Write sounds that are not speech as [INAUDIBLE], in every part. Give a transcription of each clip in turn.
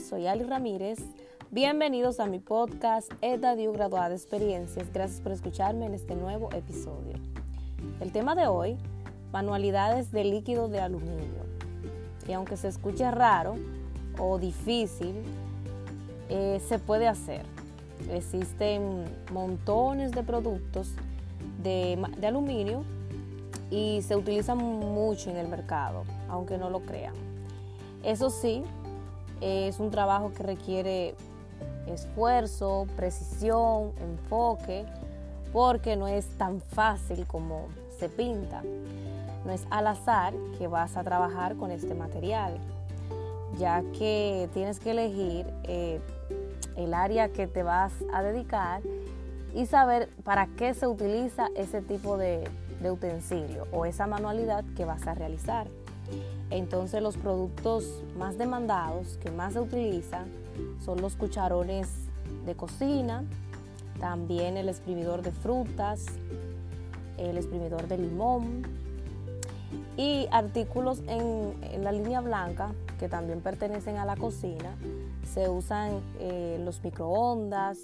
Soy Ali Ramírez. Bienvenidos a mi podcast Etadio Graduada de Experiencias. Gracias por escucharme en este nuevo episodio. El tema de hoy, manualidades de líquido de aluminio. Y aunque se escuche raro o difícil, eh, se puede hacer. Existen montones de productos de, de aluminio y se utilizan mucho en el mercado, aunque no lo crean. Eso sí, es un trabajo que requiere esfuerzo, precisión, enfoque, porque no es tan fácil como se pinta. No es al azar que vas a trabajar con este material, ya que tienes que elegir eh, el área que te vas a dedicar y saber para qué se utiliza ese tipo de, de utensilio o esa manualidad que vas a realizar. Entonces los productos más demandados que más se utilizan son los cucharones de cocina, también el exprimidor de frutas, el exprimidor de limón y artículos en, la línea blanca que también pertenecen a la cocina. Se usan eh, los microondas,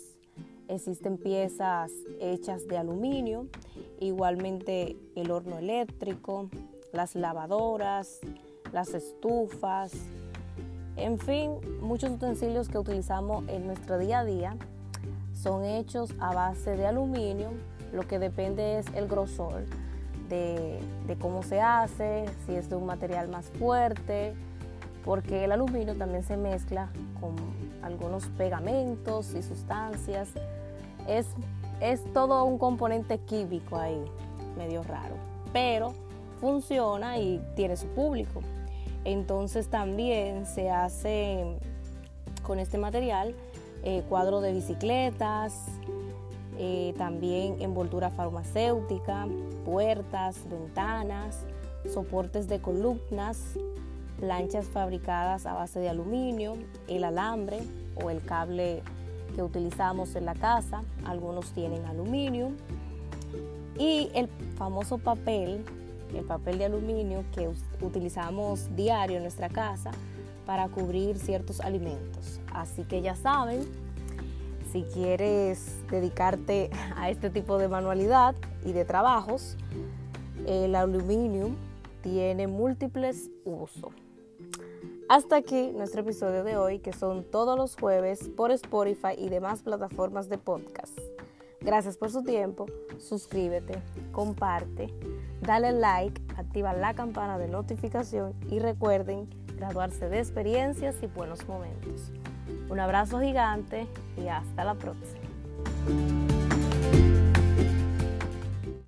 existen piezas hechas de aluminio, igualmente el horno eléctrico, las lavadoras, las estufas, en fin, muchos utensilios que utilizamos en nuestro día a día son hechos a base de aluminio, lo que depende es el grosor de, cómo se hace, si es de un material más fuerte, porque el aluminio también se mezcla con algunos pegamentos y sustancias. Es, es todo un componente químico ahí, medio raro, pero funciona y tiene su público. Entonces también se hace con este material eh, cuadro de bicicletas, eh, también envoltura farmacéutica, puertas, ventanas, soportes de columnas, planchas fabricadas a base de aluminio, el alambre o el cable que utilizamos en la casa, algunos tienen aluminio, y el famoso papel el papel de aluminio que utilizamos diario en nuestra casa para cubrir ciertos alimentos. Así que ya saben, si quieres dedicarte [LAUGHS] a este tipo de manualidad y de trabajos, el aluminio tiene múltiples usos. Hasta aquí nuestro episodio de hoy, que son todos los jueves por Spotify y demás plataformas de podcast. Gracias por su tiempo, suscríbete, comparte, dale like, activa la campana de notificación y recuerden graduarse de experiencias y buenos momentos. Un abrazo gigante y hasta la próxima.